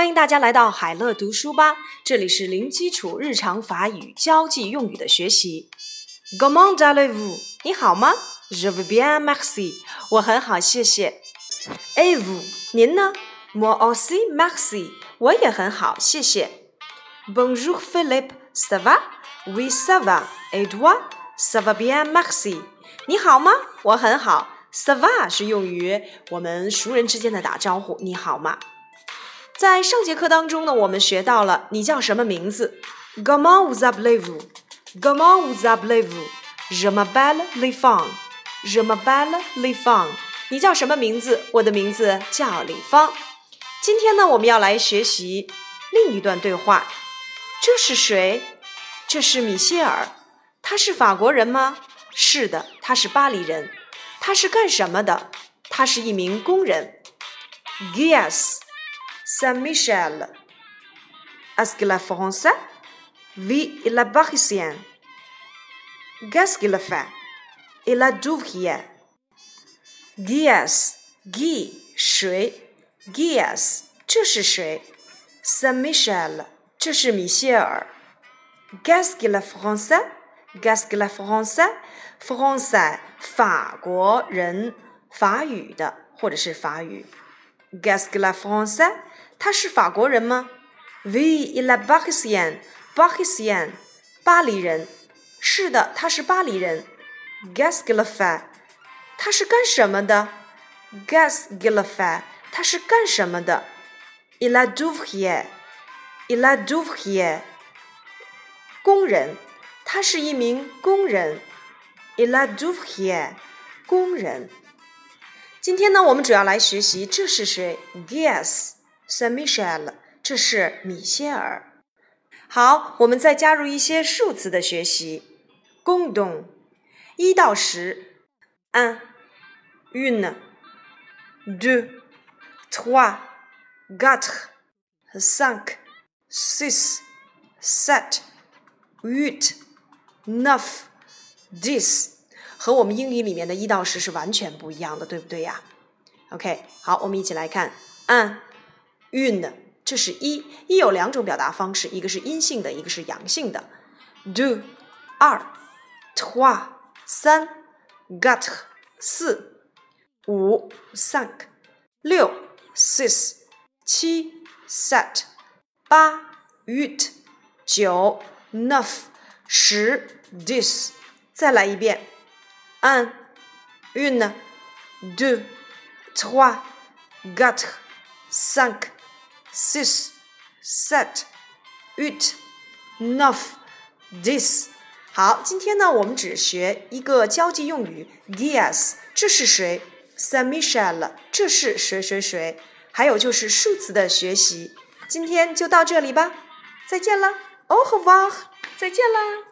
欢迎大家来到海乐读书吧，这里是零基础日常法语交际用语的学习。Comment allez-vous？你好吗？Je vais bien, merci。我很好，谢谢。e v o u 您呢？Moi aussi, merci。我也很好，谢谢。Bonjour Philippe, ça va？Oui, ça va. Et toi？Ça va bien, merci。你好吗？我很好。Ça va 是用于我们熟人之间的打招呼。你好吗？在上节课当中呢我们学到了你叫什么名字。Gamalaxablazon gamalaxablazon 什么 belle lefan 什么 belle lefan 你叫什么名字？我的名字叫李芳今天呢我们要来学习另一段对话。这是谁？这是米歇尔。他是法国人吗？是的他是巴黎人。他是干什么的？他是一名工人。Guess Saint-Michel. Est-ce qu'il est français? Oui, il est parisien. Qu'est-ce qu'il fait? Il est d'ouvrier. Guias, Guy, 谁？Guias，这是谁？Saint-Michel，这是米歇尔。Qu'est-ce qu'il est français? Qu'est-ce qu'il est français? Français，法国人，法语的，或者是法语。Qu'est-ce qu'il est français? 他是法国人吗？Oui, il est parisien. Parisien，巴黎人。是的，他是巴黎人。Qu'est-ce qu'il fait？他是干什么的？Qu'est-ce qu'il fait？他是干什么的？Il est d'ouvrier. Il est d'ouvrier. 工人，他是一名工人。Il est d'ouvrier. 工人。今天呢，我们主要来学习这是谁？Guess。Sammichel，这是米歇尔。好，我们再加入一些数词的学习。共动，一到十，un, une, deux, trois, quatre, cinq, six, sept, huit, neuf, dix，和我们英语里面的一到十是完全不一样的，对不对呀？OK，好，我们一起来看，un。une，这是一，一有两种表达方式，一个是阴性的，一个是阳性的。deux，二；trois，三；quatre，四；五；cinq，六；six，七；sept，八；huit，九；neuf，十；dix。再来一遍：un, une, deux, trois, quatre, cinq。Six, sept, eight, nine, this。好，今天呢，我们只学一个交际用语，guess，这是谁？Sam Michel 这是谁谁谁？还有就是数词的学习。今天就到这里吧，再见了，Au revoir，再见啦。